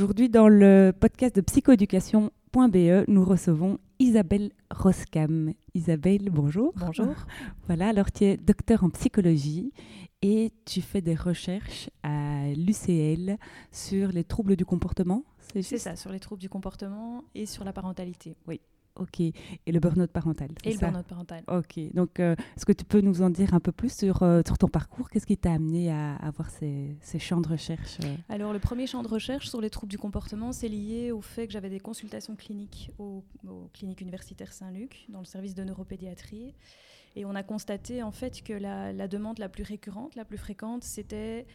Aujourd'hui, dans le podcast de psychoéducation.be, nous recevons Isabelle Roskam. Isabelle, bonjour. Bonjour. Voilà, alors tu es docteur en psychologie et tu fais des recherches à l'UCL sur les troubles du comportement. C'est ça, sur les troubles du comportement et sur la parentalité. Oui. Ok. Et le burn-out parental. Et le burn-out parental. Ok. Donc, euh, est-ce que tu peux nous en dire un peu plus sur, euh, sur ton parcours? Qu'est-ce qui t'a amené à avoir ces, ces, champs de recherche euh? Alors, le premier champ de recherche sur les troubles du comportement, c'est lié au fait que j'avais des consultations cliniques au, aux cliniques universitaires Saint-Luc, dans le service de neuropédiatrie. Et on a constaté en fait que la, la demande la plus récurrente, la plus fréquente, c'était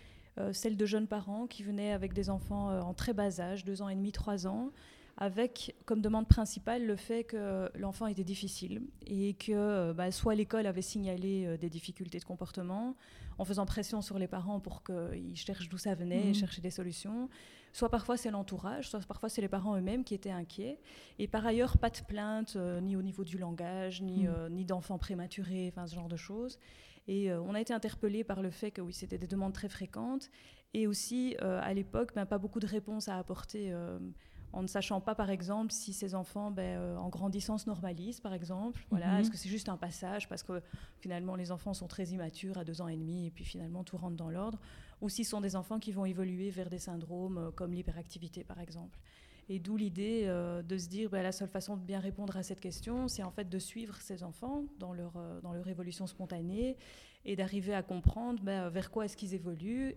celle de jeunes parents qui venaient avec des enfants en très bas âge, deux ans et demi, trois ans, avec comme demande principale le fait que l'enfant était difficile et que bah, soit l'école avait signalé euh, des difficultés de comportement en faisant pression sur les parents pour qu'ils cherchent d'où ça venait et mmh. chercher des solutions, soit parfois c'est l'entourage, soit parfois c'est les parents eux-mêmes qui étaient inquiets. Et par ailleurs, pas de plainte euh, ni au niveau du langage, ni, mmh. euh, ni d'enfants prématurés, enfin ce genre de choses. Et on a été interpellé par le fait que oui, c'était des demandes très fréquentes et aussi à l'époque, ben, pas beaucoup de réponses à apporter en ne sachant pas, par exemple, si ces enfants, ben, euh, en grandissant, se normalisent, par exemple. Voilà, mhm. Est-ce que c'est juste un passage parce que finalement les enfants sont très immatures à deux ans et demi et puis finalement tout rentre dans l'ordre? Ou si ce sont des enfants qui vont évoluer vers des syndromes euh, comme l'hyperactivité, par exemple? Et d'où l'idée euh, de se dire, ben, la seule façon de bien répondre à cette question, c'est en fait de suivre ces enfants dans leur, dans leur évolution spontanée et d'arriver à comprendre ben, vers quoi est-ce qu'ils évoluent,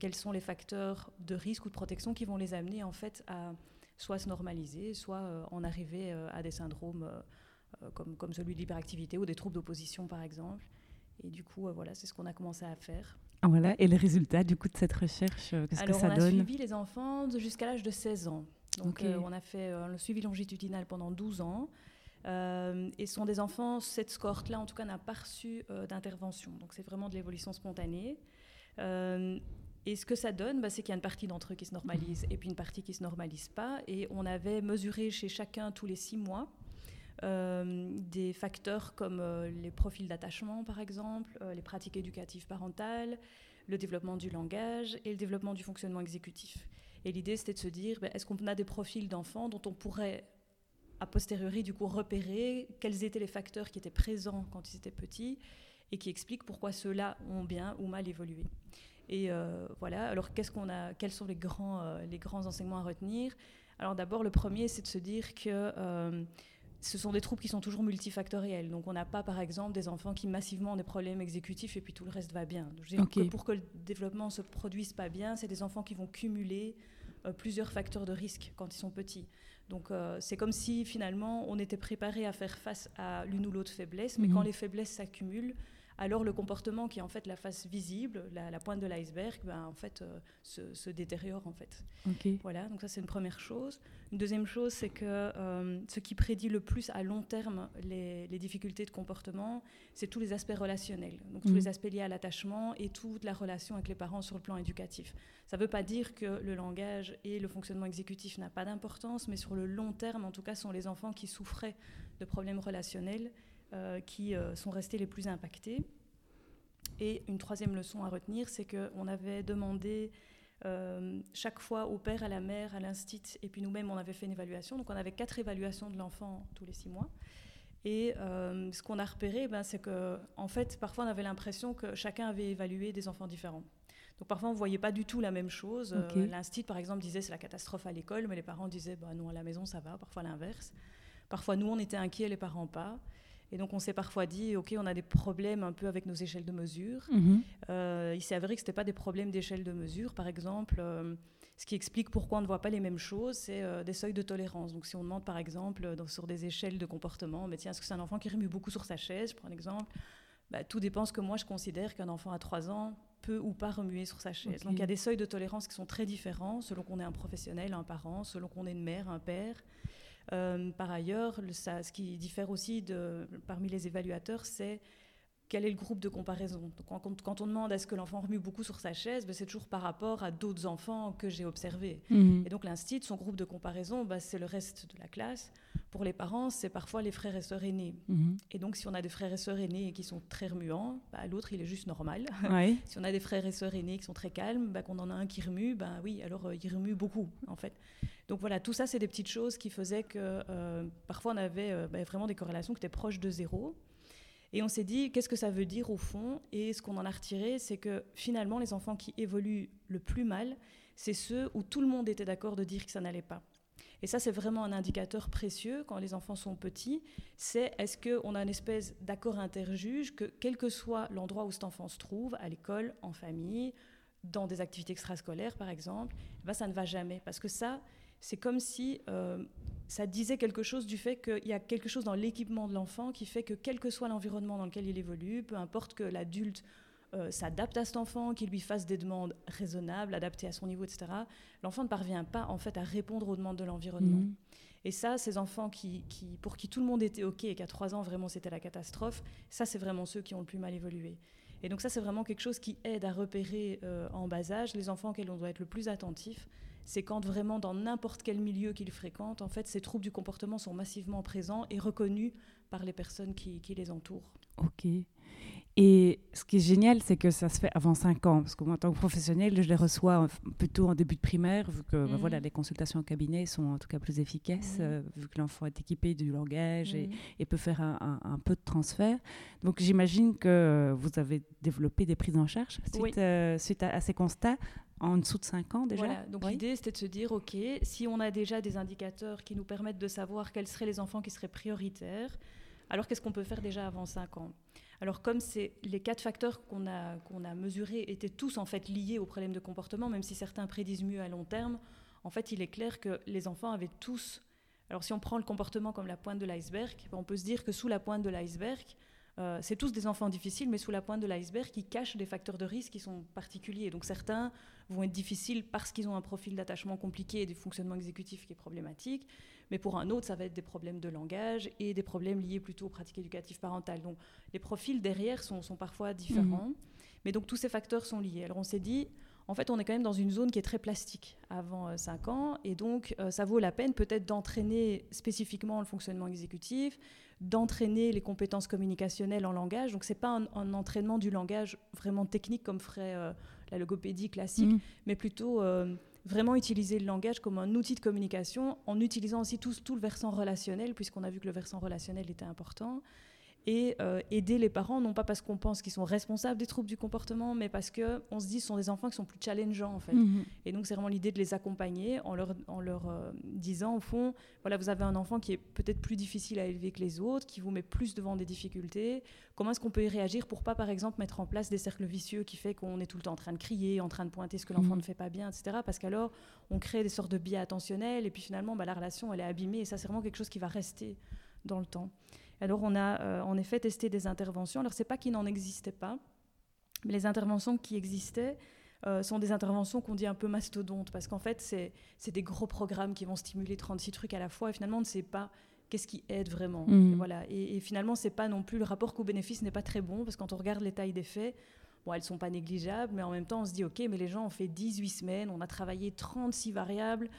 quels sont les facteurs de risque ou de protection qui vont les amener en fait à soit se normaliser, soit euh, en arriver euh, à des syndromes euh, comme, comme celui de l'hyperactivité ou des troubles d'opposition, par exemple. Et du coup, voilà, c'est ce qu'on a commencé à faire. Ah, voilà. Et les résultats du coup de cette recherche, qu'est-ce que ça donne On a suivi les enfants jusqu'à l'âge de 16 ans. Donc, on a fait le suivi longitudinal pendant 12 ans. et ce sont des enfants, cette cohorte-là, en tout cas, n'a pas reçu d'intervention. Donc, c'est vraiment de l'évolution spontanée. Et ce que ça donne, bah, c'est qu'il y a une partie d'entre eux qui se normalise et puis une partie qui ne se normalise pas. Et on avait mesuré chez chacun tous les six mois euh, des facteurs comme euh, les profils d'attachement, par exemple, euh, les pratiques éducatives parentales, le développement du langage et le développement du fonctionnement exécutif. Et l'idée, c'était de se dire, bah, est-ce qu'on a des profils d'enfants dont on pourrait, a posteriori, du coup, repérer quels étaient les facteurs qui étaient présents quand ils étaient petits et qui expliquent pourquoi ceux-là ont bien ou mal évolué. Et euh, voilà, alors qu'est-ce qu'on a, quels sont les grands, euh, les grands enseignements à retenir? Alors d'abord, le premier, c'est de se dire que euh, ce sont des troubles qui sont toujours multifactoriels. Donc on n'a pas, par exemple, des enfants qui massivement ont des problèmes exécutifs et puis tout le reste va bien. Donc, pour que le développement se produise pas bien, c'est des enfants qui vont cumuler plusieurs facteurs de risque quand ils sont petits. Donc c'est comme si finalement on était préparé à faire face à l'une ou l'autre faiblesse, mais quand mhm. les faiblesses s'accumulent, alors le comportement qui est en fait la face visible, la, pointe de l'iceberg, ben, en fait euh, se, détériore en fait. Voilà, donc ça c'est une première chose. Une deuxième chose, c'est que euh, ce qui prédit le plus à long terme les, difficultés de comportement, c'est tous les aspects relationnels, donc tous les mhm. aspects liés à l'attachement et toute la relation avec les parents sur le plan éducatif. Ça ne veut pas dire que le langage et le fonctionnement exécutif n'a pas d'importance, mais sur le long terme, en tout cas, sont les enfants qui souffraient de problèmes relationnels qui euh, sont restés les plus impactés. Et une troisième leçon à retenir, c'est qu'on avait demandé euh, chaque fois au père, à la mère, à l'instit, et puis nous-mêmes, on avait fait une évaluation. Donc on avait quatre évaluations de l'enfant tous les six mois. Et ce qu'on a repéré, ben, c'est que, en fait, parfois on avait l'impression que chacun avait évalué des enfants différents. Donc parfois on ne voyait pas du tout la même chose. L'instit, par exemple, disait c'est la catastrophe à l'école, mais les parents disaient bah, non, à la maison ça va, parfois l'inverse. Parfois nous on était inquiets, les parents pas. Et donc, on s'est parfois dit, OK, on a des problèmes un peu avec nos échelles de mesure. Mhm. Euh, il s'est avéré que ce n'était pas des problèmes d'échelle de mesure. Par exemple, euh, ce qui explique pourquoi on ne voit pas les mêmes choses, c'est euh, des seuils de tolérance. Donc, si on demande, par exemple, sur des échelles de comportement, mais tiens, est-ce que c'est un enfant qui remue beaucoup sur sa chaise, je prends un exemple bah, tout dépend ce que moi je considère qu'un enfant à 3 ans peut ou pas remuer sur sa chaise. Donc il y a des seuils de tolérance qui sont très différents selon qu'on est un professionnel, un parent, selon qu'on est une mère, un père. Euh, par ailleurs, ça, ce qui diffère aussi de, parmi les évaluateurs, c'est quel est le groupe de comparaison. quand, on demande est-ce que l'enfant remue beaucoup sur sa chaise, ben, c'est toujours par rapport à d'autres enfants que j'ai observés. Mhm. Et donc l'institut, son groupe de comparaison, ben, c'est le reste de la classe. Pour les parents, c'est parfois les frères et sœurs aînés. Mhm. Et donc si on a des frères et sœurs aînés qui sont très remuants, ben, l'autre il est juste normal. si on a des frères et sœurs aînés qui sont très calmes, qu'on en a un qui remue, ben oui, alors euh, il remue beaucoup en fait. Donc voilà, tout ça c'est des petites choses qui faisaient que euh, parfois on avait euh, vraiment des corrélations qui étaient proches de zéro. Et on s'est dit, qu'est-ce que ça veut dire au fond? Et ce qu'on en a retiré, c'est que finalement, les enfants qui évoluent le plus mal, c'est ceux où tout le monde était d'accord de dire que ça n'allait pas. Et ça, c'est vraiment un indicateur précieux quand les enfants sont petits. C'est est-ce qu'on a une espèce d'accord interjuge que quel que soit l'endroit où cet enfant se trouve, à l'école, en famille, dans des activités extrascolaires par exemple, eh ben ça ne va jamais. Parce que ça, c'est comme si euh, ça disait quelque chose du fait qu'il y a quelque chose dans l'équipement de l'enfant qui fait que quel que soit l'environnement dans lequel il évolue, peu importe que l'adulte euh, s'adapte à cet enfant, qu'il lui fasse des demandes raisonnables, adaptées à son niveau, etc., l'enfant ne parvient pas en fait à répondre aux demandes de l'environnement. Mhm. Et ça, ces enfants qui, pour qui tout le monde était OK et qu'à trois ans, vraiment, c'était la catastrophe, ça, c'est vraiment ceux qui ont le plus mal évolué. Et donc ça, c'est vraiment quelque chose qui aide à repérer euh, en bas âge les enfants auxquels on doit être le plus attentif c'est quand vraiment dans n'importe quel milieu qu'il fréquente, en fait, ces troubles du comportement sont massivement présents et reconnus par les personnes qui, les entourent. Ok. Et ce qui est génial, c'est que ça se fait avant 5 ans, parce que moi, en tant que professionnel, je les reçois plutôt en début de primaire, vu que bah, voilà, mhm. les consultations en cabinet sont en tout cas plus efficaces, mhm. euh, vu que l'enfant est équipé du langage et, mhm. peut faire un, peu de transfert. Donc j'imagine que vous avez développé des prises en charge suite, euh, suite à, ces constats en dessous de 5 ans déjà? Voilà, donc l'idée c'était de se dire, ok, si on a déjà des indicateurs qui nous permettent de savoir quels seraient les enfants qui seraient prioritaires, alors qu'est-ce qu'on peut faire déjà avant 5 ans? Alors comme les quatre facteurs qu'on a, a mesurés étaient tous en fait liés au problème de comportement, même si certains prédisent mieux à long terme, en fait il est clair que les enfants avaient tous... Alors si on prend le comportement comme la pointe de l'iceberg, on peut se dire que sous la pointe de l'iceberg, euh, c'est tous des enfants difficiles, mais sous la pointe de l'iceberg qui cachent des facteurs de risque qui sont particuliers. Donc certains vont être difficiles parce qu'ils ont un profil d'attachement compliqué et du fonctionnement exécutif qui est problématique, mais pour un autre, ça va être des problèmes de langage et des problèmes liés plutôt aux pratiques éducatives parentales. Donc les profils derrière sont, parfois différents, mhm. mais donc tous ces facteurs sont liés. Alors on s'est dit, en fait, on est quand même dans une zone qui est très plastique avant 5 euh, ans, et donc euh, ça vaut la peine peut-être d'entraîner spécifiquement le fonctionnement exécutif, d'entraîner les compétences communicationnelles en langage. Donc, ce n'est pas un, entraînement du langage vraiment technique comme ferait euh, la logopédie classique, mm. mais plutôt euh, vraiment utiliser le langage comme un outil de communication en utilisant aussi tout, tout le versant relationnel, puisqu'on a vu que le versant relationnel était important et euh, aider les parents, non pas parce qu'on pense qu'ils sont responsables des troubles du comportement, mais parce qu'on se dit que ce sont des enfants qui sont plus challengeants en fait. Mhm. Et donc c'est vraiment l'idée de les accompagner en leur, en leur euh, disant au fond, voilà, vous avez un enfant qui est peut-être plus difficile à élever que les autres, qui vous met plus devant des difficultés. Comment est-ce qu'on peut y réagir pour pas par exemple mettre en place des cercles vicieux qui fait qu'on est tout le temps en train de crier, en train de pointer ce que l'enfant mhm. ne fait pas bien, etc. Parce qu'alors on crée des sortes de biais attentionnels et puis finalement bah, la relation elle est abîmée et ça c'est vraiment quelque chose qui va rester dans le temps. Alors on a euh, en effet testé des interventions. Alors c'est pas qu'il n'en existait pas, mais les interventions qui existaient euh, sont des interventions qu'on dit un peu mastodontes, parce qu'en fait c'est des gros programmes qui vont stimuler 36 trucs à la fois, et finalement on ne sait pas qu'est-ce qui aide vraiment. Mmh. Voilà. Et, finalement c'est pas non plus, le rapport coût-bénéfice n'est pas très bon, parce que quand on regarde les tailles des faits, bon, elles sont pas négligeables, mais en même temps on se dit, ok, mais les gens ont fait 18 semaines, on a travaillé 36 variables,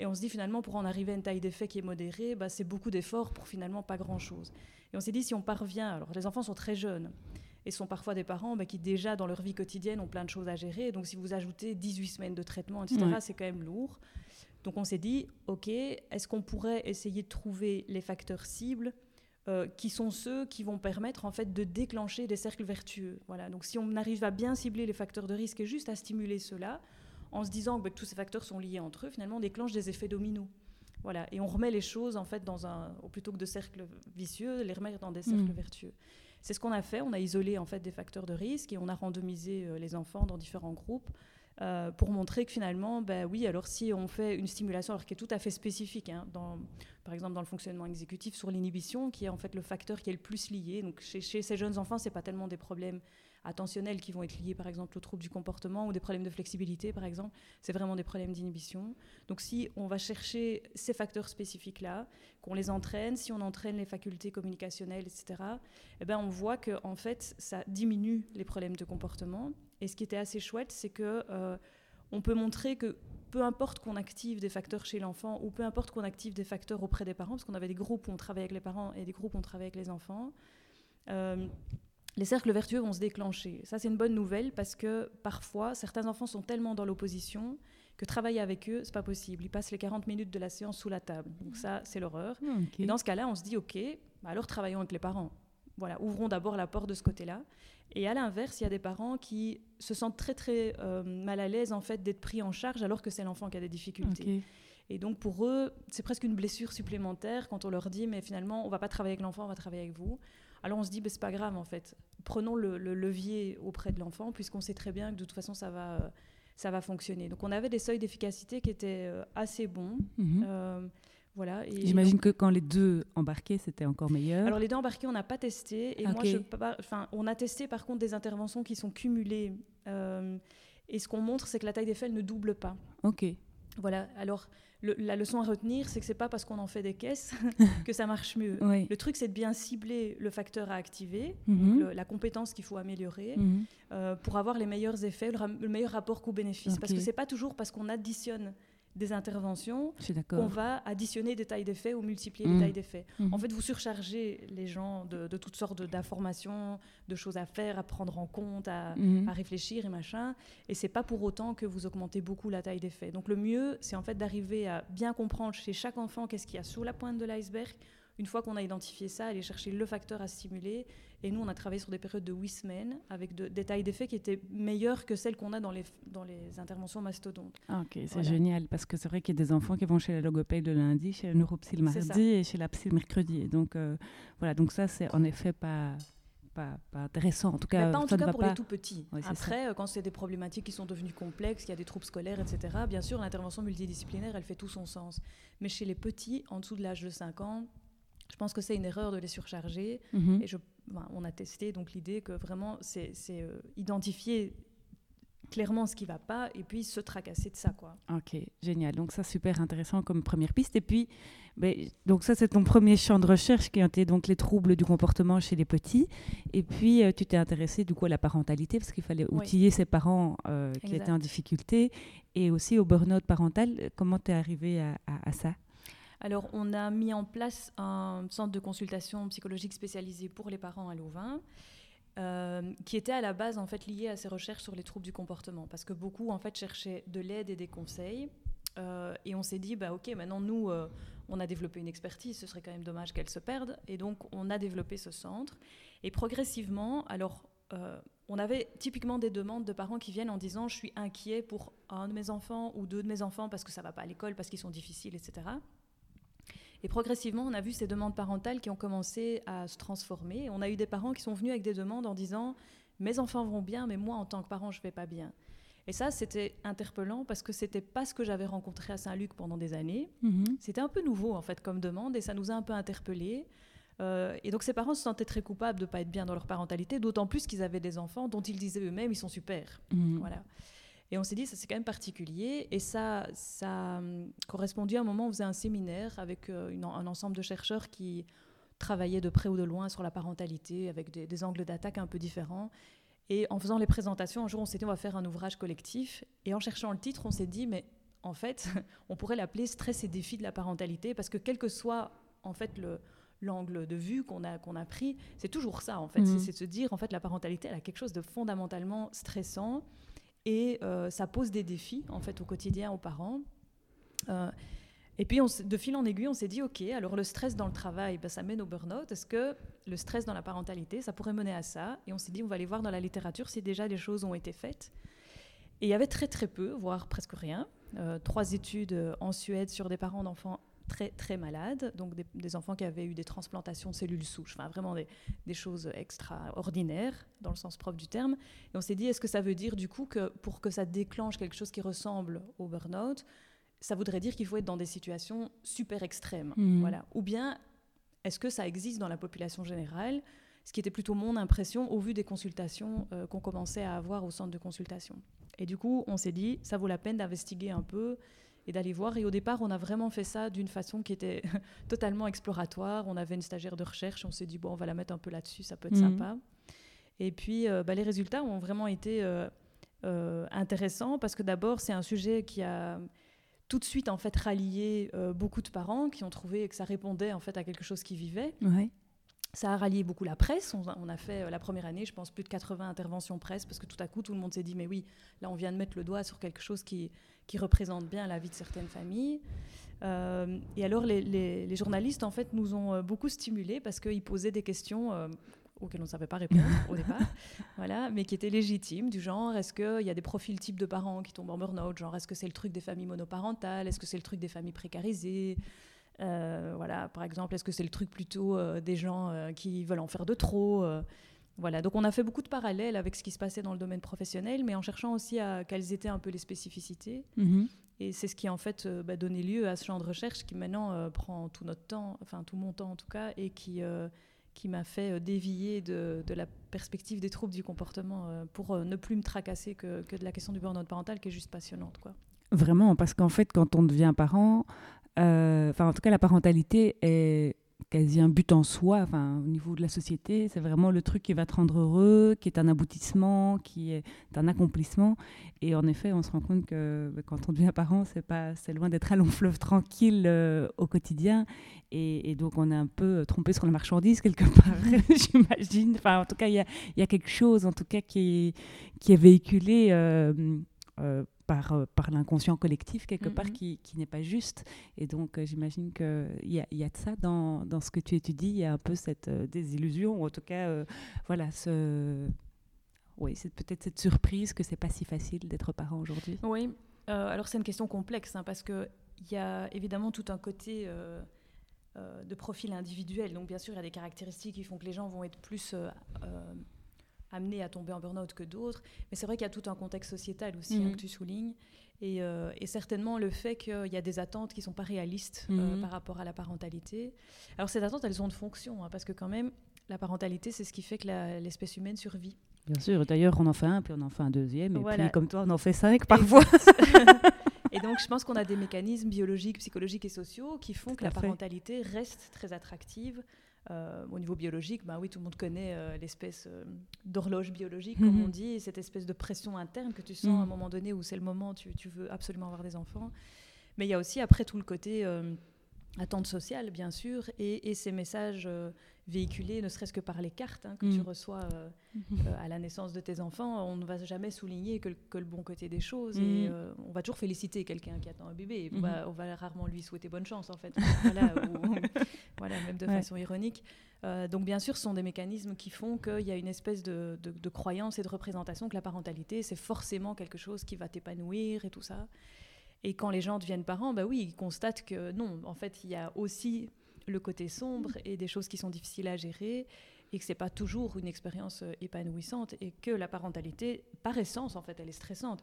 et on se dit finalement, pour en arriver à une taille d'effet qui est modérée, bah, c'est beaucoup d'efforts pour finalement pas grand-chose. Et on s'est dit, si on parvient, alors les enfants sont très jeunes, et sont parfois des parents bah, qui déjà dans leur vie quotidienne ont plein de choses à gérer. Donc si vous ajoutez 18 semaines de traitement, etc., c'est quand même lourd. Donc on s'est dit, OK, est-ce qu'on pourrait essayer de trouver les facteurs cibles euh, qui sont ceux qui vont permettre en fait de déclencher des cercles vertueux? Voilà. Donc si on arrive à bien cibler les facteurs de risque et juste à stimuler cela, en se disant que tous ces facteurs sont liés entre eux, finalement, on déclenche des effets dominos. Voilà, et on remet les choses en fait dans un, plutôt que de cercles vicieux, les remettre dans des cercles mm. vertueux. C'est ce qu'on a fait. On a isolé en fait des facteurs de risque et on a randomisé euh, les enfants dans différents groupes. euh, pour montrer que finalement, ben oui, alors si on fait une stimulation, alors qui est tout à fait spécifique, hein, dans, par exemple dans le fonctionnement exécutif, sur l'inhibition, qui est en fait le facteur qui est le plus lié. Donc chez, chez ces jeunes enfants, c'est pas tellement des problèmes attentionnels qui vont être liés par exemple aux troubles du comportement ou des problèmes de flexibilité par exemple, c'est vraiment des problèmes d'inhibition. Donc si on va chercher ces facteurs spécifiques-là, qu'on les entraîne, si on entraîne les facultés communicationnelles, etc., eh ben on voit que en fait ça diminue les problèmes de comportement. Et ce qui était assez chouette, c'est que euh, on peut montrer que peu importe qu'on active des facteurs chez l'enfant ou peu importe qu'on active des facteurs auprès des parents, parce qu'on avait des groupes où on travaillait avec les parents et des groupes où on travaillait avec les enfants, euh, les cercles vertueux vont se déclencher. Ça, c'est une bonne nouvelle parce que parfois, certains enfants sont tellement dans l'opposition que travailler avec eux, c'est pas possible. Ils passent les 40 minutes de la séance sous la table. Donc ça, c'est l'horreur. Ah, Et dans ce cas-là, on se dit, OK, bah alors travaillons avec les parents. Voilà, ouvrons d'abord la porte de ce côté-là. Et à l'inverse, il y a des parents qui se sentent très très euh, mal à l'aise en fait d'être pris en charge alors que c'est l'enfant qui a des difficultés. Et donc pour eux, c'est presque une blessure supplémentaire quand on leur dit mais finalement on va pas travailler avec l'enfant, on va travailler avec vous. Alors on se dit, bah, c'est pas grave en fait. Prenons le, levier auprès de l'enfant, puisqu'on sait très bien que de toute façon ça va, ça va fonctionner. Donc on avait des seuils d'efficacité qui étaient euh, assez bons. Mhm. Euh, voilà. J'imagine que quand les deux embarqués, c'était encore meilleur. Alors les deux embarqués, on n'a pas testé. Et moi, je, enfin, on a testé par contre des interventions qui sont cumulées. Euh, et ce qu'on montre, c'est que la taille des faits ne double pas. Ok. Voilà. Alors la leçon à retenir, c'est que c'est pas parce qu'on en fait des caisses que ça marche mieux. Le truc, c'est de bien cibler le facteur à activer, mhm. la compétence qu'il faut améliorer, mhm. euh, pour avoir les meilleurs effets, le, meilleur rapport coût-bénéfice. Parce que c'est pas toujours parce qu'on additionne des interventions qu'on va additionner des tailles d'effets ou multiplier les mmh. tailles d'effets. Mmh. En fait, vous surchargez les gens de, toutes sortes d'informations, de choses à faire, à prendre en compte, à, mmh. à réfléchir et machin. Et c'est pas pour autant que vous augmentez beaucoup la taille d'effets. Donc le mieux, c'est en fait d'arriver à bien comprendre chez chaque enfant qu'est-ce qu'il y a sous la pointe de l'iceberg une fois qu'on a identifié ça, aller chercher le facteur à stimuler. Et nous, on a travaillé sur des périodes de 8 semaines avec des tailles d'effet qui étaient meilleures que celles qu'on a dans les, dans les interventions mastodontes. Ah, ok, c'est génial parce que c'est vrai qu'il y a des enfants qui vont chez la logopède le lundi, chez la neuropsy le mardi et chez la psy le mercredi. Et donc, euh, voilà, donc ça, c'est en effet pas. Pas, pas, intéressant. En tout cas, pas en tout cas pour les tout petits. Après, euh, quand c'est des problématiques qui sont devenues complexes, qu'il y a des troubles scolaires, etc., bien sûr, l'intervention multidisciplinaire, elle fait tout son sens. Mais chez les petits, en dessous de l'âge de 5 ans, je pense que c'est une erreur de les surcharger. Mhm. Et je, on a testé donc l'idée que vraiment, c'est euh, identifier clairement ce qui va pas et puis se tracasser de ça quoi. Ok, génial. Donc ça super intéressant comme première piste. Et puis ben, donc ça c'est ton premier champ de recherche qui était donc les troubles du comportement chez les petits. Et puis euh, tu t'es intéressé du coup à la parentalité parce qu'il fallait outiller ces parents euh, qui étaient en difficulté et aussi au burn-out parental. Comment tu es arrivé à ça? Alors, on a mis en place un centre de consultation psychologique spécialisé pour les parents à Louvain. Euh, qui était à la base en fait lié à ces recherches sur les troubles du comportement. Parce que beaucoup en fait cherchaient de l'aide et des conseils. Euh, et on s'est dit bah ok maintenant nous euh, on a développé une expertise. Ce serait quand même dommage qu'elle se perde. Et donc on a développé ce centre. Et progressivement alors on avait typiquement des demandes de parents qui viennent en disant je suis inquiet pour un de mes enfants ou deux de mes enfants parce que ça va pas à l'école parce qu'ils sont difficiles etc et progressivement, on a vu ces demandes parentales qui ont commencé à se transformer. On a eu des parents qui sont venus avec des demandes en disant Mes enfants vont bien, mais moi, en tant que parent, je ne vais pas bien. Et ça, c'était interpellant parce que c'était pas ce que j'avais rencontré à Saint-Luc pendant des années. Mhm. C'était un peu nouveau, en fait, comme demande, et ça nous a un peu interpellés. Euh, et donc, ces parents se sentaient très coupables de ne pas être bien dans leur parentalité, d'autant plus qu'ils avaient des enfants dont ils disaient eux-mêmes ils sont super. Mhm. Voilà. Et on s'est dit, ça c'est quand même particulier. Et ça, ça a hum, correspondu à un moment où on faisait un séminaire avec euh, un ensemble de chercheurs qui travaillaient de près ou de loin sur la parentalité, avec des, angles d'attaque un peu différents. Et en faisant les présentations, un jour, on s'est dit, on va faire un ouvrage collectif. Et en cherchant le titre, on s'est dit, mais en fait, on pourrait l'appeler Stress et défis de la parentalité, parce que quel que soit en fait le, l'angle de vue qu'on a, qu'on a pris, c'est toujours ça, en fait. Mmh. C'est de se dire, en fait, la parentalité, elle a quelque chose de fondamentalement stressant. Et euh, ça pose des défis en fait au quotidien aux parents. Euh, et puis, on, de fil en aiguille, on s'est dit, OK, alors le stress dans le travail, ben, ça mène au burn-out. Est-ce que le stress dans la parentalité, ça pourrait mener à ça? Et on s'est dit, on va aller voir dans la littérature si déjà des choses ont été faites. Et il y avait très très peu, voire presque rien. Euh, trois études en Suède sur des parents d'enfants très très malades, donc des, enfants qui avaient eu des transplantations de cellules souches, enfin vraiment des, des, choses extraordinaires dans le sens propre du terme. Et on s'est dit, est-ce que ça veut dire du coup que pour que ça déclenche quelque chose qui ressemble au burn-out, ça voudrait dire qu'il faut être dans des situations super extrêmes, mmh. voilà. Ou bien est-ce que ça existe dans la population générale ce qui était plutôt mon impression au vu des consultations euh, qu'on commençait à avoir au centre de consultation. Et du coup, on s'est dit, ça vaut la peine d'investiguer un peu et d'aller voir. Et au départ, on a vraiment fait ça d'une façon qui était totalement exploratoire. On avait une stagiaire de recherche, on s'est dit, bon, on va la mettre un peu là-dessus, ça peut être mhm. sympa. Et puis, euh, bah, les résultats ont vraiment été euh, intéressants parce que d'abord, c'est un sujet qui a tout de suite en fait rallié beaucoup de parents qui ont trouvé que ça répondait en fait à quelque chose qu'ils vivaient. Ouais. Ça a rallié beaucoup la presse. On, a fait euh, la première année, je pense, plus de 80 interventions presse, parce que tout à coup, tout le monde s'est dit, mais oui, là, on vient de mettre le doigt sur quelque chose qui, qui représente bien la vie de certaines familles. Euh, et alors, les, journalistes, en fait, nous ont euh, beaucoup stimulés parce qu'ils posaient des questions auxquelles on ne savait pas répondre au départ, voilà, mais qui étaient légitimes, du genre, est-ce qu'il y a des profils types de parents qui tombent en burn-out, genre, est-ce que c'est le truc des familles monoparentales, est-ce que c'est le truc des familles précarisées? Euh, voilà, par exemple, est-ce que c'est le truc plutôt euh, des gens euh, qui veulent en faire de trop voilà, donc on a fait beaucoup de parallèles avec ce qui se passait dans le domaine professionnel, mais en cherchant aussi à quelles étaient un peu les spécificités. Mhm. Et c'est ce qui en fait bah, donné lieu à ce genre de recherche qui maintenant prend tout notre temps, enfin tout mon temps en tout cas, et qui, qui m'a fait dévier de, de, la perspective des troubles du comportement pour ne plus me tracasser que, que de la question du burn-out parental qui est juste passionnante. Quoi. Vraiment, parce qu'en fait, quand on devient parent, enfin, en tout cas, la parentalité est quasi un but en soi, enfin, au niveau de la société, c'est vraiment le truc qui va te rendre heureux, qui est un aboutissement, qui est un accomplissement. Et en effet, on se rend compte que bah, quand on devient parent, c'est pas, c'est loin d'être un long fleuve tranquille euh, au quotidien. Et, donc, on est un peu trompé sur la marchandise quelque part, j'imagine. Enfin, en tout cas, il y a, y a, quelque chose, en tout cas, qui, qui est véhiculé. Euh, euh, par l'inconscient collectif quelque part mm-hmm. qui, qui n'est pas juste. Et donc euh, j'imagine qu'il y a, y a de ça dans, dans, ce que tu étudies, il y a un peu cette euh, désillusion, ou en tout cas, voilà, ce... oui, c'est peut-être cette surprise que c'est pas si facile d'être parent aujourd'hui. Oui, alors c'est une question complexe, hein, parce qu'il y a évidemment tout un côté... de profil individuel. Donc bien sûr, il y a des caractéristiques qui font que les gens vont être plus amenés à tomber en burn-out que d'autres. Mais c'est vrai qu'il y a tout un contexte sociétal aussi hein, mhm. que tu soulignes. Euh, et, certainement le fait qu'il y a des attentes qui ne sont pas réalistes euh, mhm. par rapport à la parentalité. Alors ces attentes, elles ont de fonction, hein, parce que quand même, la parentalité, c'est ce qui fait que l'espèce humaine survit. Bien sûr, d'ailleurs, on en fait un, puis on en fait un deuxième, et puis comme toi, on en fait cinq parfois. Et donc, je pense qu'on a des mécanismes biologiques, psychologiques et sociaux qui font que la parentalité reste très attractive euh, au niveau biologique, bah oui, tout le monde connaît euh, l'espèce euh, d'horloge biologique, comme mhm. on dit, cette espèce de pression interne que tu sens à un mhm. moment donné où c'est le moment, tu, tu, veux absolument avoir des enfants. Mais il y a aussi après tout le côté attente sociale, bien sûr, et, ces messages euh, véhiculés, ne serait-ce que par les cartes hein, que tu mm. reçois euh, mm-hmm. euh, à la naissance de tes enfants, on ne va jamais souligner que, le bon côté des choses. Et mm. on va toujours féliciter quelqu'un qui attend un bébé. Mm-hmm. on, va, rarement lui souhaiter bonne chance, en fait. voilà, même de façon ironique. donc, bien sûr, ce sont des mécanismes qui font qu'il y a une espèce de, de croyance et de représentation que la parentalité, c'est forcément quelque chose qui va t'épanouir et tout ça. Et quand les gens deviennent parents, bah oui, ils constatent que non, en fait, il y a aussi le côté sombre et des choses qui sont difficiles à gérer et que c'est pas toujours une expérience euh, épanouissante et que la parentalité, par essence, en fait, elle est stressante.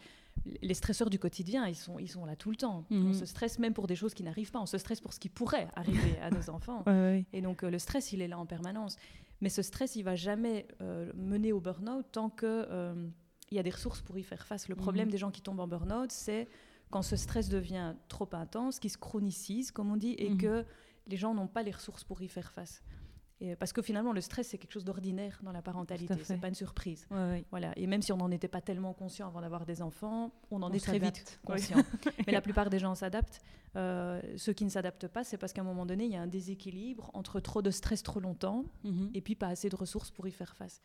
Les stresseurs du quotidien, ils sont, ils sont là tout le temps. On mhm. se stresse même pour des choses qui n'arrivent pas. On se stresse pour ce qui pourrait arriver à nos enfants. Et donc, euh, le stress, il est là en permanence. Mais ce stress, il va jamais euh, mener au burn-out tant qu'il il y a des ressources pour y faire face. Le problème mhm. des gens qui tombent en burn-out, c'est quand ce stress devient trop intense, qui se chronicise, comme on dit, et mhm. que les gens n'ont pas les ressources pour y faire face. Et parce que finalement, le stress, c'est quelque chose d'ordinaire dans la parentalité. C'est pas une surprise. Voilà. Et même si on n'en était pas tellement conscient avant d'avoir des enfants, on en est très vite conscient. Mais la plupart des gens s'adaptent. Euh, ceux qui ne s'adaptent pas, c'est parce qu'à un moment donné, il y a un déséquilibre entre trop de stress trop longtemps mhm. et puis pas assez de ressources pour y faire face.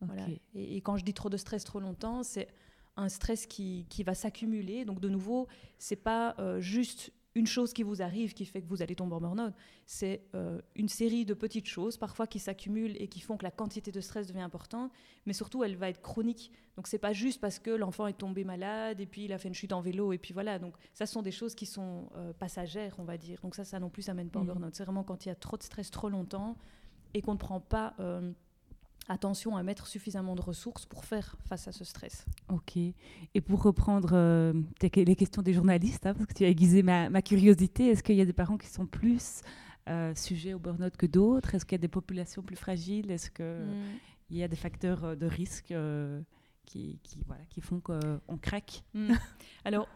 Voilà. Et, et, quand je dis trop de stress trop longtemps, c'est un stress qui, qui va s'accumuler. Donc de nouveau, c'est pas euh, juste une chose qui vous arrive qui fait que vous allez tomber en burn-out. C'est euh, une série de petites choses, parfois qui s'accumulent et qui font que la quantité de stress devient importante, mais surtout elle va être chronique. Donc c'est pas juste parce que l'enfant est tombé malade et puis il a fait une chute en vélo et puis voilà. Donc ça ce sont des choses qui sont euh, passagères, on va dire. Donc ça, ça non plus, ça mène pas en mmh. burn-out. C'est vraiment quand il y a trop de stress trop longtemps et qu'on ne prend pas euh, attention à mettre suffisamment de ressources pour faire face à ce stress. Ok. Et pour reprendre euh, les questions des journalistes, hein, parce que tu as aiguisé ma, curiosité, est-ce qu'il y a des parents qui sont plus euh, sujets au burn-out que d'autres? Est-ce qu'il y a des populations plus fragiles? Est-ce qu'il hmm. y a des facteurs euh, de risque qui, qui, voilà, qui font qu'on craque? Hmm. Alors,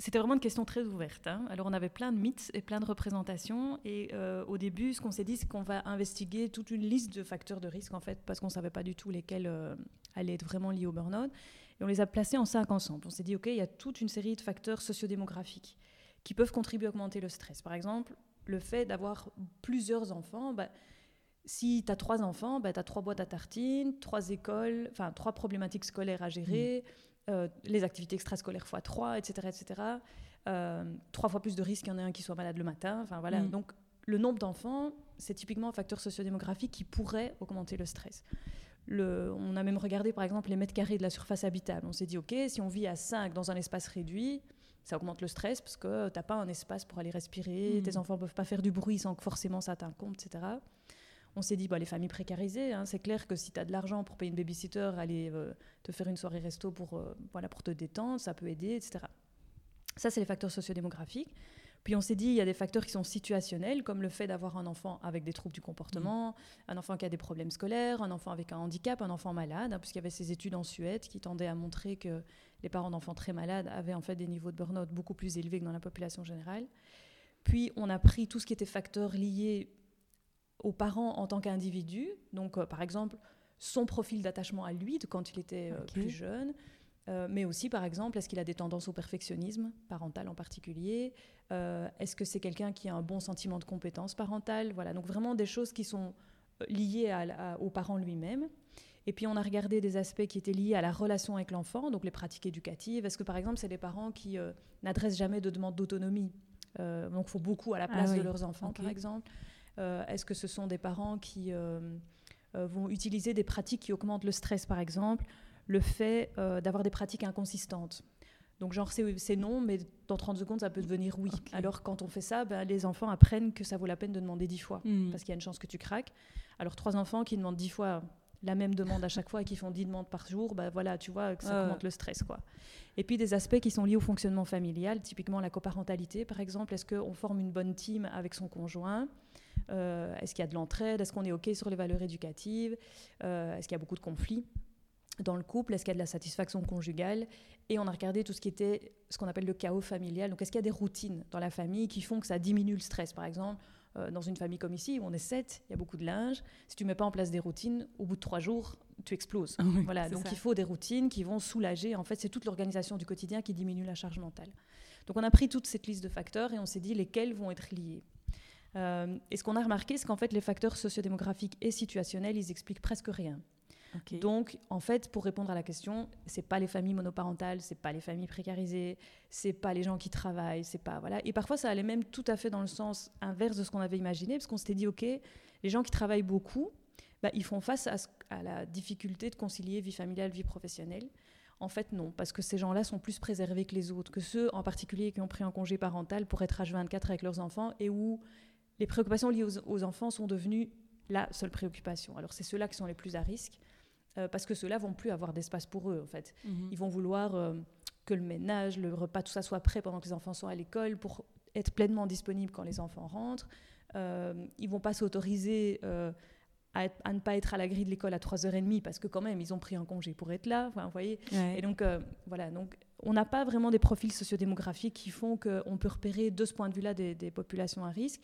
c'était vraiment une question très ouverte. Hein. Alors, on avait plein de mythes et plein de représentations. Et euh, au début, ce qu'on s'est dit, c'est qu'on va investiguer toute une liste de facteurs de risque, en fait, parce qu'on ne savait pas du tout lesquels euh, allaient être vraiment liés au burn-out. Et on les a placés en cinq ensemble. On s'est dit, OK, il y a toute une série de facteurs sociodémographiques qui peuvent contribuer à augmenter le stress. Par exemple, le fait d'avoir plusieurs enfants. Bah, si tu as trois enfants, bah, tu as trois boîtes à tartines, trois écoles, enfin trois problématiques scolaires à gérer. Mmh. Euh, les activités extrascolaires x 3, etc. etc. trois fois plus de risques qu'il y en ait un qui soit malade le matin. Enfin, voilà. Mm. Donc, le nombre d'enfants, c'est typiquement un facteur sociodémographique qui pourrait augmenter le stress. Le, on a même regardé, par exemple, les mètres carrés de la surface habitable. On s'est dit, OK, si on vit à 5 dans un espace réduit, ça augmente le stress parce que tu n'as pas un espace pour aller respirer, mm. tes enfants ne peuvent pas faire du bruit sans que forcément ça t'incombe, etc on s'est dit, bah, les familles précarisées, hein, c'est clair que si tu as de l'argent pour payer une babysitter, aller euh, te faire une soirée resto pour, euh, voilà, pour te détendre, ça peut aider, etc. Ça, c'est les facteurs sociodémographiques. Puis on s'est dit, il y a des facteurs qui sont situationnels, comme le fait d'avoir un enfant avec des troubles du comportement, un enfant qui a des problèmes scolaires, un enfant avec un handicap, un enfant malade, hein, puisqu'il y avait ces études en Suède qui tendaient à montrer que les parents d'enfants très malades avaient en fait des niveaux de burn-out beaucoup plus élevés que dans la population générale. Puis on a pris tout ce qui était facteurs liés aux parents en tant qu'individu. Donc, euh, par exemple, son profil d'attachement à lui de quand il était euh, plus jeune. Euh, mais aussi, par exemple, est-ce qu'il a des tendances au perfectionnisme, parental en particulier Est-ce que c'est quelqu'un qui a un bon sentiment de compétence parentale Voilà, donc vraiment des choses qui sont liées à, au parent lui-même. Et puis on a regardé des aspects qui étaient liés à la relation avec l'enfant, donc les pratiques éducatives. Est-ce que par exemple c'est des parents qui n'adressent jamais de demande d'autonomie, donc font beaucoup à la ah place de leurs enfants par exemple est-ce que ce sont des parents qui euh, euh, vont utiliser des pratiques qui augmentent le stress, par exemple Le fait d'avoir des pratiques inconsistantes? Donc, genre, c'est non, mais dans 30 secondes, ça peut devenir oui. Alors, quand on fait ça, ben, les enfants apprennent que ça vaut la peine de demander 10 fois, hmm. parce qu'il y a une chance que tu craques. Alors, trois enfants qui demandent 10 fois la même demande à chaque fois et qui font 10 demandes par jour, ben voilà, tu vois que ça augmente le stress. quoi. Et puis des aspects qui sont liés au fonctionnement familial, typiquement la coparentalité par exemple. Est-ce qu'on forme une bonne team avec son conjoint? Euh, est-ce qu'il y a de l'entraide? Est-ce qu'on est OK sur les valeurs éducatives? Euh, Est-ce qu'il y a beaucoup de conflits dans le couple? Est-ce qu'il y a de la satisfaction conjugale? Et on a regardé tout ce qui était ce qu'on appelle le chaos familial. Donc, est-ce qu'il y a des routines dans la famille qui font que ça diminue le stress Par exemple, euh, dans une famille comme ici, où on est sept, il y a beaucoup de linge. Si tu mets pas en place des routines, au bout de trois jours, tu exploses. Ah voilà, donc il faut des routines qui vont soulager. En fait, c'est toute l'organisation du quotidien qui diminue la charge mentale. Donc, on a pris toute cette liste de facteurs et on s'est dit lesquels vont être liés. Euh, et ce qu'on a remarqué, c'est qu'en fait, les facteurs sociodémographiques et situationnels, ils expliquent presque rien. Donc, en fait, pour répondre à la question, c'est pas les familles monoparentales, c'est pas les familles précarisées, c'est pas les gens qui travaillent, c'est pas voilà. Et parfois, ça allait même tout à fait dans le sens inverse de ce qu'on avait imaginé, parce qu'on s'était dit, ok, les gens qui travaillent beaucoup, bah, ils font face à, à, la difficulté de concilier vie familiale, vie professionnelle. En fait, non, parce que ces gens-là sont plus préservés que les autres, que ceux en particulier qui ont pris un congé parental pour être H24 avec leurs enfants et où les préoccupations liées aux, enfants sont devenues la seule préoccupation. Alors c'est ceux-là qui sont les plus à risque, euh, parce que ceux-là vont plus avoir d'espace pour eux, en fait. Mhm. Ils vont vouloir euh, que le ménage, le repas, tout ça soit prêt pendant que les enfants sont à l'école pour être pleinement disponibles quand les enfants rentrent. Euh, ils vont pas s'autoriser euh, à, ne pas être à la grille de l'école à 3h30 parce que quand même, ils ont pris un congé pour être là. Enfin, vous voyez Et donc, voilà. Donc, on n'a pas vraiment des profils sociodémographiques qui font qu'on peut repérer de ce point de vue-là des, des populations à risque.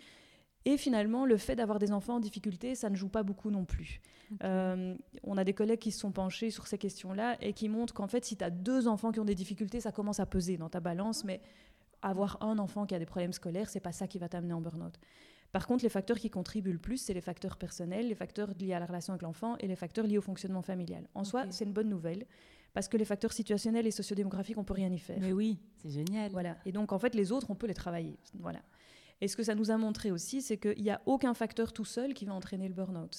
Et finalement, le fait d'avoir des enfants en difficulté, ça ne joue pas beaucoup non plus. Euh, on a des collègues qui se sont penchés sur ces questions-là et qui montrent qu'en fait, si tu as deux enfants qui ont des difficultés, ça commence à peser dans ta balance, mais avoir un enfant qui a des problèmes scolaires, c'est pas ça qui va t'amener en burn-out. Par contre, les facteurs qui contribuent le plus, c'est les facteurs personnels, les facteurs liés à la relation avec l'enfant et les facteurs liés au fonctionnement familial. En soi, c'est une bonne nouvelle parce que les facteurs situationnels et sociodémographiques, on peut rien y faire. Mais oui, c'est génial. Voilà. Et donc, en fait, les autres, on peut les travailler. Voilà. Et ce que ça nous a montré aussi, c'est qu'il n'y a aucun facteur tout seul qui va entraîner le burn-out.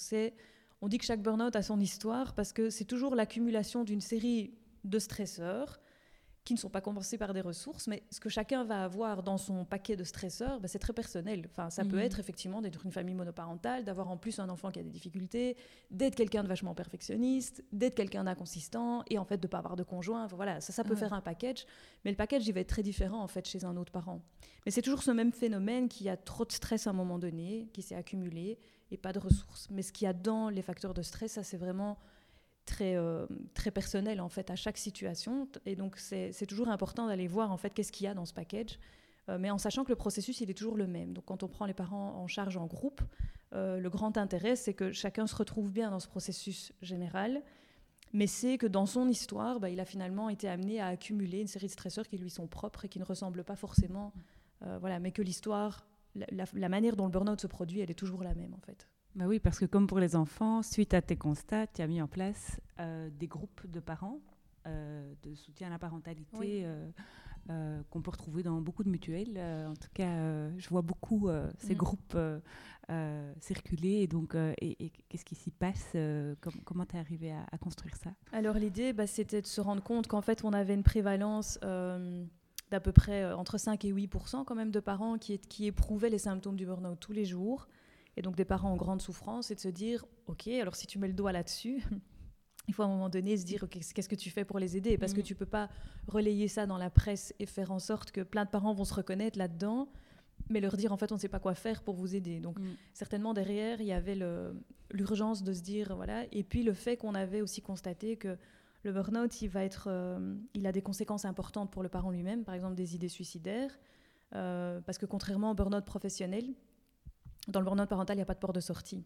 On dit que chaque burn-out a son histoire parce que c'est toujours l'accumulation d'une série de stresseurs qui ne sont pas compensés par des ressources, mais ce que chacun va avoir dans son paquet de stresseurs, ben, c'est très personnel. Enfin, ça peut mhm. être effectivement d'être une famille monoparentale, d'avoir en plus un enfant qui a des difficultés, d'être quelqu'un de vachement perfectionniste, d'être quelqu'un d'inconsistant, et en fait de ne pas avoir de conjoint. voilà, ça, ça peut faire un package, mais le package, il va être très différent en fait chez un autre parent. Mais c'est toujours ce même phénomène qui a trop de stress à un moment donné, qui s'est accumulé, et pas de ressources. Mais ce qu'il y a dans les facteurs de stress, ça c'est vraiment très, euh, très personnel en fait à chaque situation. Et donc c'est toujours important d'aller voir en fait qu'est-ce qu'il y a dans ce package, euh, mais en sachant que le processus il est toujours le même. Donc quand on prend les parents en charge en groupe, euh, le grand intérêt c'est que chacun se retrouve bien dans ce processus général, mais c'est que dans son histoire, bah, il a finalement été amené à accumuler une série de stresseurs qui lui sont propres et qui ne ressemblent pas forcément, voilà, mais que l'histoire, la, manière dont le burn-out se produit, elle est toujours la même en fait. Bah oui, parce que comme pour les enfants, suite à tes constats, tu as mis en place euh, des groupes de parents euh, de soutien à la parentalité euh, qu'on peut retrouver dans beaucoup de mutuelles. en tout cas, je vois beaucoup ces mm. groupes circuler. Et donc, et, qu'est-ce qui s'y passe Comment tu es arrivé à, construire ça? Alors l'idée, bah, c'était de se rendre compte qu'en fait, on avait une prévalence d'à peu près entre 5 et 8 quand même de parents qui, qui éprouvaient les symptômes du burn-out tous les jours et donc des parents en grande souffrance, et de se dire, OK, alors si tu mets le doigt là-dessus, il faut à un moment donné se dire, qu'est-ce que tu fais pour les aider? Parce que mm. tu peux pas relayer ça dans la presse et faire en sorte que plein de parents vont se reconnaître là-dedans, mais leur dire, en fait, on ne sait pas quoi faire pour vous aider. Donc, mm. certainement, derrière, il y avait l'urgence de se dire, voilà, et puis le fait qu'on avait aussi constaté que le burn-out, il, va être, euh, il a des conséquences importantes pour le parent lui-même, par exemple des idées suicidaires, euh, parce que contrairement au burn-out professionnel, dans le burn-out parental, il n'y a pas de porte de sortie.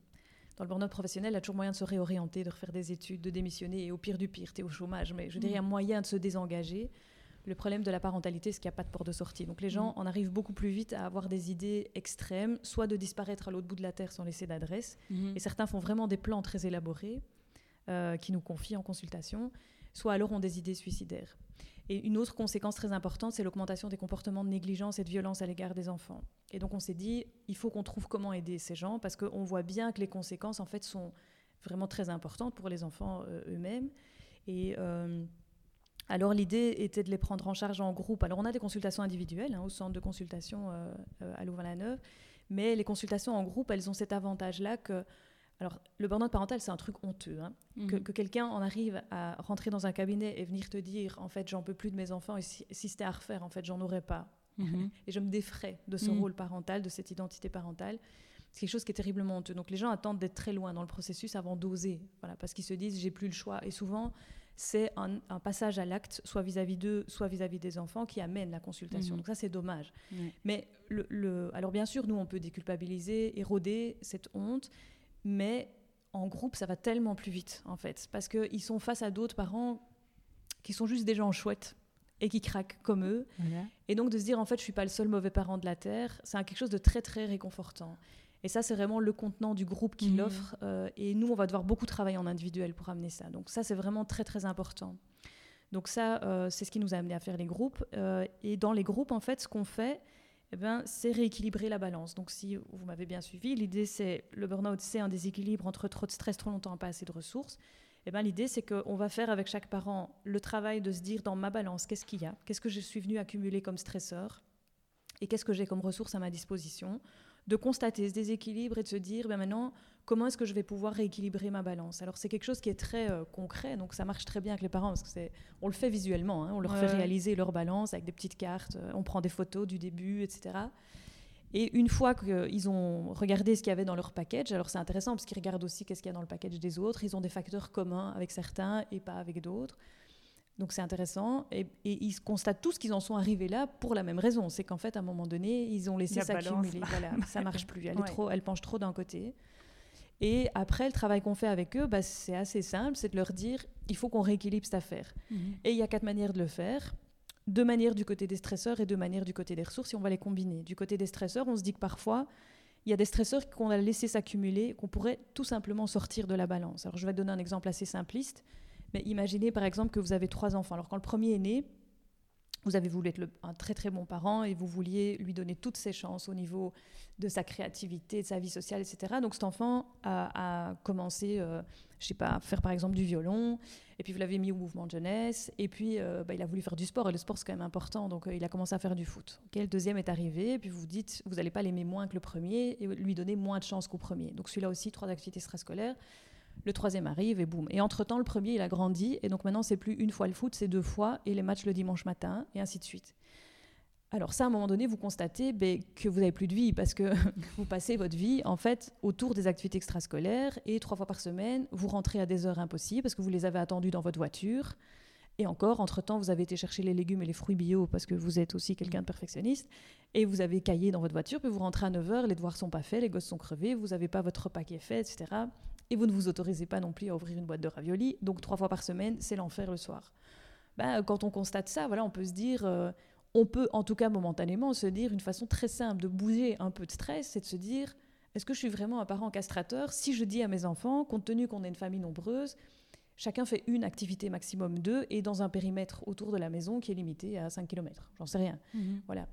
Dans le burn-out professionnel, il y a toujours moyen de se réorienter, de refaire des études, de démissionner, et au pire du pire, tu es au chômage. Mais je dirais, il y a mm. moyen de se désengager. Le problème de la parentalité, c'est qu'il n'y a pas de porte de sortie. Donc les gens mm. en arrivent beaucoup plus vite à avoir des idées extrêmes, soit de disparaître à l'autre bout de la Terre sans laisser d'adresse. Mm-hmm. Et certains font vraiment des plans très élaborés euh, qui nous confient en consultation, soit alors ont des idées suicidaires. Et une autre conséquence très importante, c'est l'augmentation des comportements de négligence et de violence à l'égard des enfants. Et donc on s'est dit, il faut qu'on trouve comment aider ces gens, parce qu'on voit bien que les conséquences, en fait, sont vraiment très importantes pour les enfants euh, eux-mêmes. Et euh, alors l'idée était de les prendre en charge en groupe. Alors on a des consultations individuelles hein, au centre de consultation euh, à Louvain-la-Neuve, mais les consultations en groupe, elles ont cet avantage-là que alors, le burn-out parental, c'est un truc honteux. Hein. Mhm. Que, quelqu'un en arrive à rentrer dans un cabinet et venir te dire, en fait, j'en peux plus de mes enfants, et si, c'était à refaire, en fait, j'en aurais pas. Mhm. et je me défrais de ce mhm. rôle parental, de cette identité parentale. C'est quelque chose qui est terriblement honteux. Donc, les gens attendent d'être très loin dans le processus avant d'oser. Voilà, parce qu'ils se disent, j'ai plus le choix. Et souvent, c'est un, passage à l'acte, soit vis-à-vis d'eux, soit vis-à-vis des enfants, qui amène la consultation. Donc ça, c'est dommage. Mais le, alors bien sûr, nous, on peut déculpabiliser, éroder cette honte, mais en groupe, ça va tellement plus vite, en fait, parce qu'ils sont face à d'autres parents qui sont juste des gens chouettes et qui craquent comme eux. Et donc de se dire, en fait, je suis pas le seul mauvais parent de la Terre, c'est quelque chose de très, très réconfortant. Et ça, c'est vraiment le contenant du groupe qui mmh. l'offre. Euh, et nous, on va devoir beaucoup travailler en individuel pour amener ça. Donc ça, c'est vraiment très, très important. Donc ça, euh, c'est ce qui nous a amené à faire les groupes. Euh, et dans les groupes, en fait, ce qu'on fait, eh ben, c'est rééquilibrer la balance. Donc, si vous m'avez bien suivi, l'idée c'est le burn-out, c'est un déséquilibre entre trop de stress, trop longtemps, pas assez de ressources. Eh ben, l'idée c'est qu'on va faire avec chaque parent le travail de se dire dans ma balance, qu'est-ce qu'il y a? Qu'est-ce que je suis venu accumuler comme stresseur? Et qu'est-ce que j'ai comme ressources à ma disposition? De constater ce déséquilibre et de se dire, ben maintenant, comment est-ce que je vais pouvoir rééquilibrer ma balance? Alors c'est quelque chose qui est très euh, concret, donc ça marche très bien avec les parents parce que c'est, on le fait visuellement, hein. on leur fait réaliser leur balance avec des petites cartes, euh, on prend des photos du début, etc. Et une fois qu'ils ont regardé ce qu'il y avait dans leur package, alors c'est intéressant parce qu'ils regardent aussi qu'est-ce qu'il y a dans le package des autres, ils ont des facteurs communs avec certains et pas avec d'autres. Donc c'est intéressant. Et, ils constatent tous qu'ils en sont arrivés là pour la même raison. C'est qu'en fait, à un moment donné, ils ont laissé s'accumuler. Voilà, ça marche plus. Elle, est trop, elle penche trop d'un côté. Et après, le travail qu'on fait avec eux, bah, c'est assez simple, c'est de leur dire, il faut qu'on rééquilibre cette affaire. Mhm. Et il y a quatre manières de le faire. Deux manières du côté des stresseurs et deux manières du côté des ressources, et on va les combiner. Du côté des stresseurs, on se dit que parfois, il y a des stresseurs qu'on a laissé s'accumuler, qu'on pourrait tout simplement sortir de la balance. Alors je vais donner un exemple assez simpliste. Mais imaginez par exemple que vous avez trois enfants. Alors quand le premier est né, vous avez voulu être un très très bon parent et vous vouliez lui donner toutes ses chances au niveau de sa créativité, de sa vie sociale, etc. Donc cet enfant a, commencé, euh, je sais pas, à faire par exemple du violon, et puis vous l'avez mis au mouvement de jeunesse, et puis euh, bah, il a voulu faire du sport, et le sport c'est quand même important, donc euh, il a commencé à faire du foot. le deuxième est arrivé, et puis vous dites, vous n'allez pas l'aimer moins que le premier, et lui donner moins de chances qu'au premier. Donc celui-là aussi, trois activités extrascolaires. Le troisième arrive et boum. Et entre-temps, le premier, il a grandi. Et donc maintenant, c'est plus une fois le foot, c'est deux fois. Et les matchs le dimanche matin, et ainsi de suite. Alors ça, à un moment donné, vous constatez ben, que vous n'avez plus de vie parce que vous passez votre vie en fait autour des activités extrascolaires et trois fois par semaine, vous rentrez à des heures impossibles parce que vous les avez attendus dans votre voiture. Et encore, entre-temps, vous avez été chercher les légumes et les fruits bio parce que vous êtes aussi quelqu'un de perfectionniste. Et vous avez caillé dans votre voiture, puis vous rentrez à 9h, les devoirs sont pas faits, les gosses sont crevés, vous n'avez pas votre repas qui est fait, etc et vous ne vous autorisez pas non plus à ouvrir une boîte de raviolis. Donc trois fois par semaine, c'est l'enfer le soir. Ben, quand on constate ça, voilà, on peut se dire, euh, on peut en tout cas momentanément se dire une façon très simple de bouger un peu de stress, c'est de se dire, est-ce que je suis vraiment un parent castrateur si je dis à mes enfants, compte tenu qu'on est une famille nombreuse, chacun fait une activité maximum deux et dans un périmètre autour de la maison qui est limité à 5 km. J'en sais rien. Mhm. Voilà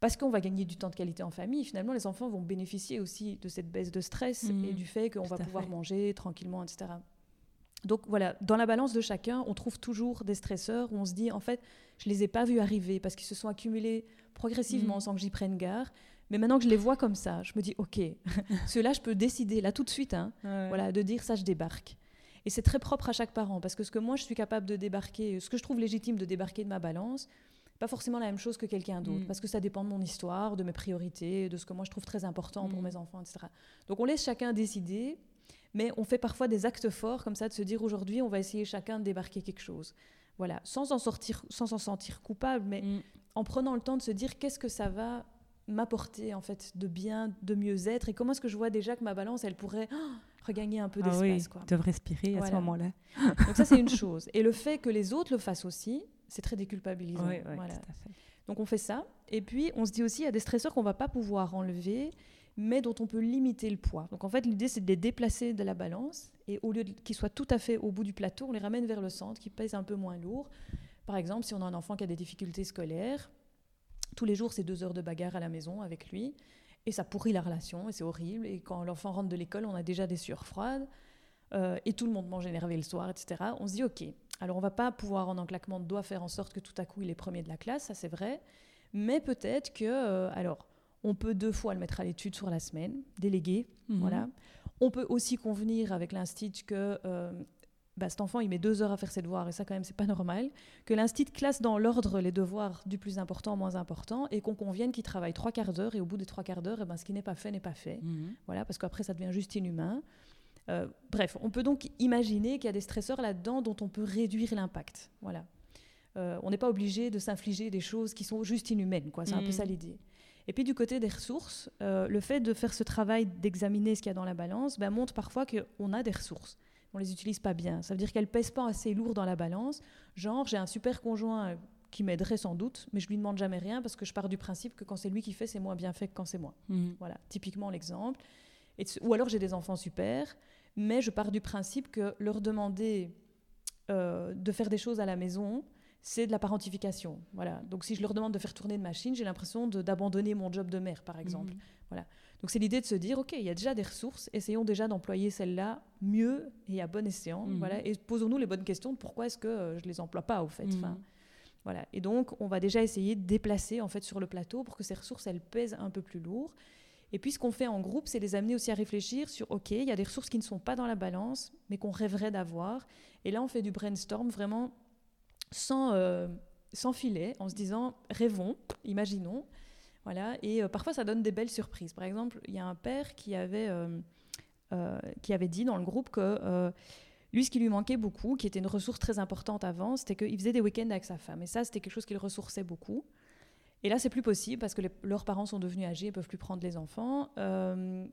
parce qu'on va gagner du temps de qualité en famille, finalement, les enfants vont bénéficier aussi de cette baisse de stress et mmh. du fait qu'on va pouvoir manger tranquillement, etc. Donc voilà, dans la balance de chacun, on trouve toujours des stresseurs où on se dit, en fait, je les ai pas vus arriver parce qu'ils se sont accumulés progressivement mmh. sans que j'y prenne garde. Mais maintenant que je les vois comme ça, je me dis, OK, ceux-là, je peux décider, là, tout de suite, hein, voilà, de dire ça, je débarque. Et c'est très propre à chaque parent, parce que ce que moi, je suis capable de débarquer, ce que je trouve légitime de débarquer de ma balance, pas forcément la même chose que quelqu'un d'autre, mm. parce que ça dépend de mon histoire, de mes priorités, de ce que moi je trouve très important pour mm. mes enfants, etc. Donc on laisse chacun décider, mais on fait parfois des actes forts comme ça de se dire aujourd'hui on va essayer chacun de débarquer quelque chose. Voilà, sans en sortir, sans s'en sentir coupable, mais mm. en prenant le temps de se dire qu'est-ce que ça va m'apporter en fait de bien, de mieux-être et comment est-ce que je vois déjà que ma balance elle pourrait oh, regagner un peu ah d'espace. Oui, de respirer à ce moment-là. Donc ça c'est une chose. Et le fait que les autres le fassent aussi, c'est très déculpabilisant. Donc on fait ça. Et puis on se dit aussi, il y a des stresseurs qu'on va pas pouvoir enlever, mais dont on peut limiter le poids. Donc en fait, l'idée, c'est de les déplacer de la balance. Et au lieu qu'ils soient tout à fait au bout du plateau, on les ramène vers le centre, qui pèse un peu moins lourd. Par exemple, si on a un enfant qui a des difficultés scolaires, tous les jours, c'est deux heures de bagarre à la maison avec lui. Et ça pourrit la relation, et c'est horrible. Et quand l'enfant rentre de l'école, on a déjà des sueurs froides. Euh, et tout le monde mange énervé le soir, etc. On se dit, OK, alors on va pas pouvoir en enclaquement de doigts faire en sorte que tout à coup il est premier de la classe, ça c'est vrai, mais peut-être que, euh, alors, on peut deux fois le mettre à l'étude sur la semaine, délégué, mhm. voilà. On peut aussi convenir avec l'institut que euh, bah, cet enfant il met deux heures à faire ses devoirs et ça quand même c'est pas normal, que l'institut classe dans l'ordre les devoirs du plus important au moins important et qu'on convienne qu'il travaille trois quarts d'heure et au bout des trois quarts d'heure, eh ben, ce qui n'est pas fait n'est pas fait, mhm. voilà, parce qu'après ça devient juste inhumain. Euh, bref, on peut donc imaginer qu'il y a des stresseurs là-dedans dont on peut réduire l'impact. Voilà. Euh, on n'est pas obligé de s'infliger des choses qui sont juste inhumaines, quoi. C'est un peu mm. ça l'idée. Et puis du côté des ressources, euh, le fait de faire ce travail d'examiner ce qu'il y a dans la balance ben, montre parfois qu'on a des ressources. On les utilise pas bien. Ça veut dire qu'elles pèsent pas assez lourd dans la balance. Genre, j'ai un super conjoint qui m'aiderait sans doute, mais je lui demande jamais rien parce que je pars du principe que quand c'est lui qui fait, c'est moins bien fait que quand c'est moi. Mm. Voilà, typiquement l'exemple. Ou alors j'ai des enfants super, mais je pars du principe que leur demander euh, de faire des choses à la maison, c'est de la parentification. Voilà. Donc si je leur demande de faire tourner une machine, j'ai l'impression d'abandonner mon job de mère, par exemple. Mhm. Voilà. Donc c'est l'idée de se dire, OK, il y a déjà des ressources, essayons déjà d'employer celles-là mieux et à bon escient. Mhm. Voilà. Et posons-nous les bonnes questions de pourquoi est-ce que euh, je ne les emploie pas, au fait. Mhm. voilà. Et donc, on va déjà essayer de déplacer en fait, sur le plateau pour que ces ressources, elles pèsent un peu plus lourd. Et puis ce qu'on fait en groupe, c'est les amener aussi à réfléchir sur, OK, il y a des ressources qui ne sont pas dans la balance, mais qu'on rêverait d'avoir. Et là, on fait du brainstorm vraiment sans, euh, filet, en se disant, rêvons, imaginons. Voilà. Et euh, parfois, ça donne des belles surprises. Par exemple, il y a un père qui avait, euh, qui avait dit dans le groupe que... Lui, ce qui lui manquait beaucoup, qui était une ressource très importante avant, c'était qu'il faisait des week-ends avec sa femme. Et ça, c'était quelque chose qu'il ressourçait beaucoup. Et là, c'est plus possible parce que leurs parents sont devenus âgés, ils peuvent plus prendre les enfants. Euh,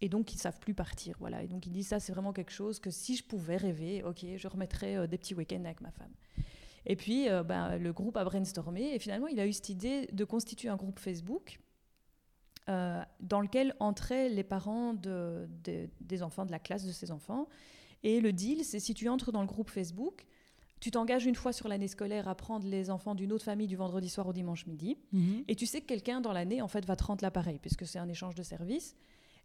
et donc, ils savent plus partir. Voilà. Et donc, ils disent ça, c'est vraiment quelque chose que si je pouvais rêver, ok, je remettrais euh, des petits week-ends avec ma femme. Et puis, euh, ben, le groupe a brainstormé. Et finalement, il a eu cette idée de constituer un groupe Facebook dans lequel entraient les parents de, des enfants de la classe de ses enfants Et le deal, c'est si tu entres dans le groupe Facebook, tu t'engages une fois sur l'année scolaire à prendre les enfants d'une autre famille du vendredi soir au dimanche midi. Mhm. Et tu sais que quelqu'un dans l'année, en fait, va te rendre l'appareil, puisque c'est un échange de services.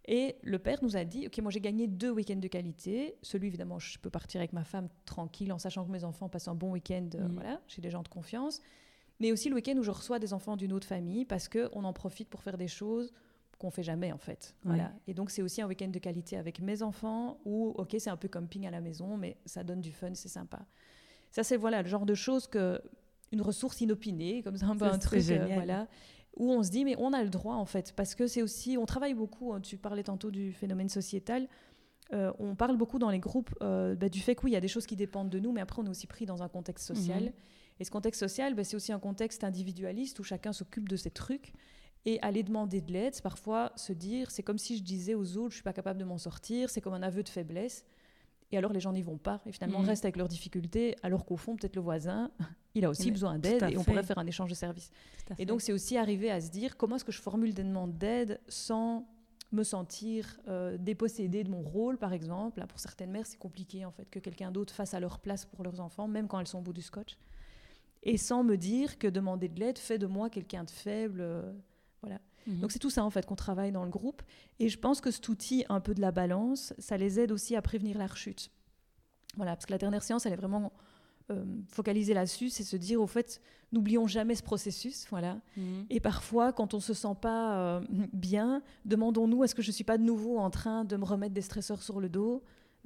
Et le père nous a dit, OK, moi j'ai gagné deux week-ends de qualité. Celui, évidemment, je peux partir avec ma femme tranquille, en sachant que mes enfants passent un bon week-end, euh, mhm. voilà, chez des gens de confiance. Mais aussi le week-end où je reçois des enfants d'une autre famille, parce qu'on en profite pour faire des choses qu'on fait jamais en fait. Voilà. Et donc c'est aussi un week-end de qualité avec mes enfants où ok c'est un peu camping à la maison mais ça donne du fun, c'est sympa. Ça c'est voilà le genre de choses que une ressource inopinée comme ça un peu un truc euh, voilà où on se dit mais on a le droit en fait parce que c'est aussi on travaille beaucoup. Hein, tu parlais tantôt du phénomène sociétal. Euh, on parle beaucoup dans les groupes euh, bah, du fait qu'il y a des choses qui dépendent de nous, mais après on est aussi pris dans un contexte social. Mhm. Et ce contexte social, bah, c'est aussi un contexte individualiste où chacun s'occupe de ses trucs. Et aller demander de l'aide, parfois se dire, c'est comme si je disais aux autres, je suis pas capable de m'en sortir, c'est comme un aveu de faiblesse. Et alors les gens n'y vont pas, et finalement mmh. restent avec leurs difficultés, alors qu'au fond, peut-être le voisin, il a aussi besoin d'aide, et on pourrait faire un échange de services. Et donc c'est aussi arriver à se dire, comment est-ce que je formule des demandes d'aide sans me sentir euh, dépossédée de mon rôle, par exemple? Là, pour certaines mères, c'est compliqué en fait que quelqu'un d'autre fasse à leur place pour leurs enfants, même quand elles sont au bout du scotch. Et sans me dire que demander de l'aide fait de moi quelqu'un de faible. Euh, voilà. Mhm. Donc c'est tout ça en fait qu'on travaille dans le groupe. Et je pense que cet outil un peu de la balance, ça les aide aussi à prévenir la rechute. Voilà, parce que la dernière séance, elle est vraiment euh, focalisée là-dessus, c'est se dire au fait, n'oublions jamais ce processus, voilà. Mhm. Et parfois, quand on se sent pas euh, bien, demandons-nous est-ce que je suis pas de nouveau en train de me remettre des stresseurs sur le dos?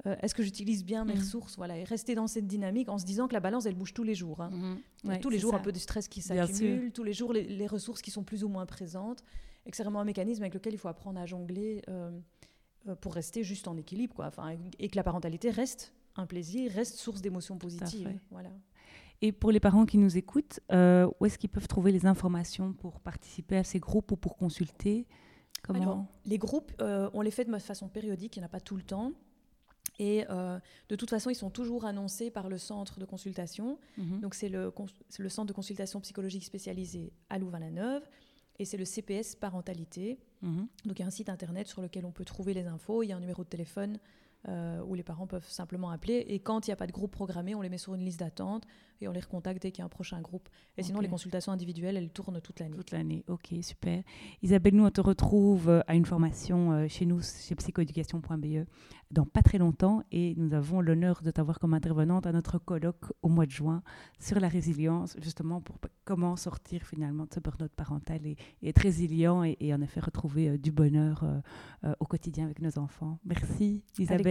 Euh, est-ce que j'utilise bien mes mhm. ressources voilà, Et rester dans cette dynamique en se disant que la balance, elle bouge tous les jours. Hein. Mhm. tous les jours, un peu de stress qui s'accumule, tous les jours, les, ressources qui sont plus ou moins présentes. Et que c'est vraiment un mécanisme avec lequel il faut apprendre à jongler euh, euh, pour rester juste en équilibre. Quoi. Enfin, et que la parentalité reste un plaisir, reste source d'émotions positives. Voilà. Et pour les parents qui nous écoutent, où est-ce qu'ils peuvent trouver les informations pour participer à ces groupes ou pour consulter? Comment Les groupes, on les fait de façon périodique, il n'y en a pas tout le temps. Et euh, de toute façon, ils sont toujours annoncés par le centre de consultation. Mhm. Donc, c'est le, le, centre de consultation psychologique spécialisé à Louvain-la-Neuve. Et c'est le CPS parentalité. Mhm. Donc, il y a un site internet sur lequel on peut trouver les infos. Il y a un numéro de téléphone euh, où les parents peuvent simplement appeler. Et quand il n'y a pas de groupe programmé, on les met sur une liste d'attente et on les recontacte dès qu'il y a un prochain groupe. Et sinon, les consultations individuelles, elles tournent toute l'année. Toute l'année, ok, super. Isabelle, nous, on te retrouve euh, à une formation euh, chez nous, chez psychoéducation.be, dans pas très longtemps. Et nous avons l'honneur de t'avoir comme intervenante à notre colloque au mois de juin sur la résilience, justement pour comment sortir finalement de ce burn-out parental et, être résilient et, en effet retrouver du bonheur au quotidien avec nos enfants. Merci, Isabelle.